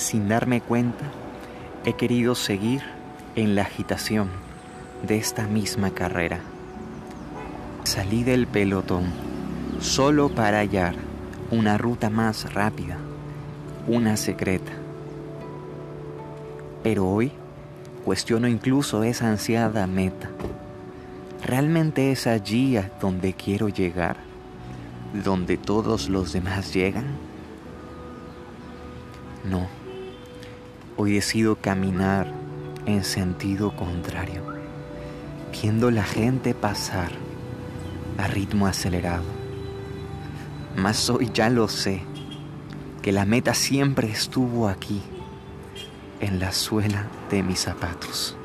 sin darme cuenta, he querido seguir en la agitación de esta misma carrera. Salí del pelotón solo para hallar una ruta más rápida, una secreta. Pero hoy cuestiono incluso esa ansiada meta. ¿Realmente es allí a donde quiero llegar? ¿Donde todos los demás llegan? No. Hoy decido caminar en sentido contrario, viendo la gente pasar a ritmo acelerado. Mas hoy ya lo sé, que la meta siempre estuvo aquí, en la suela de mis zapatos.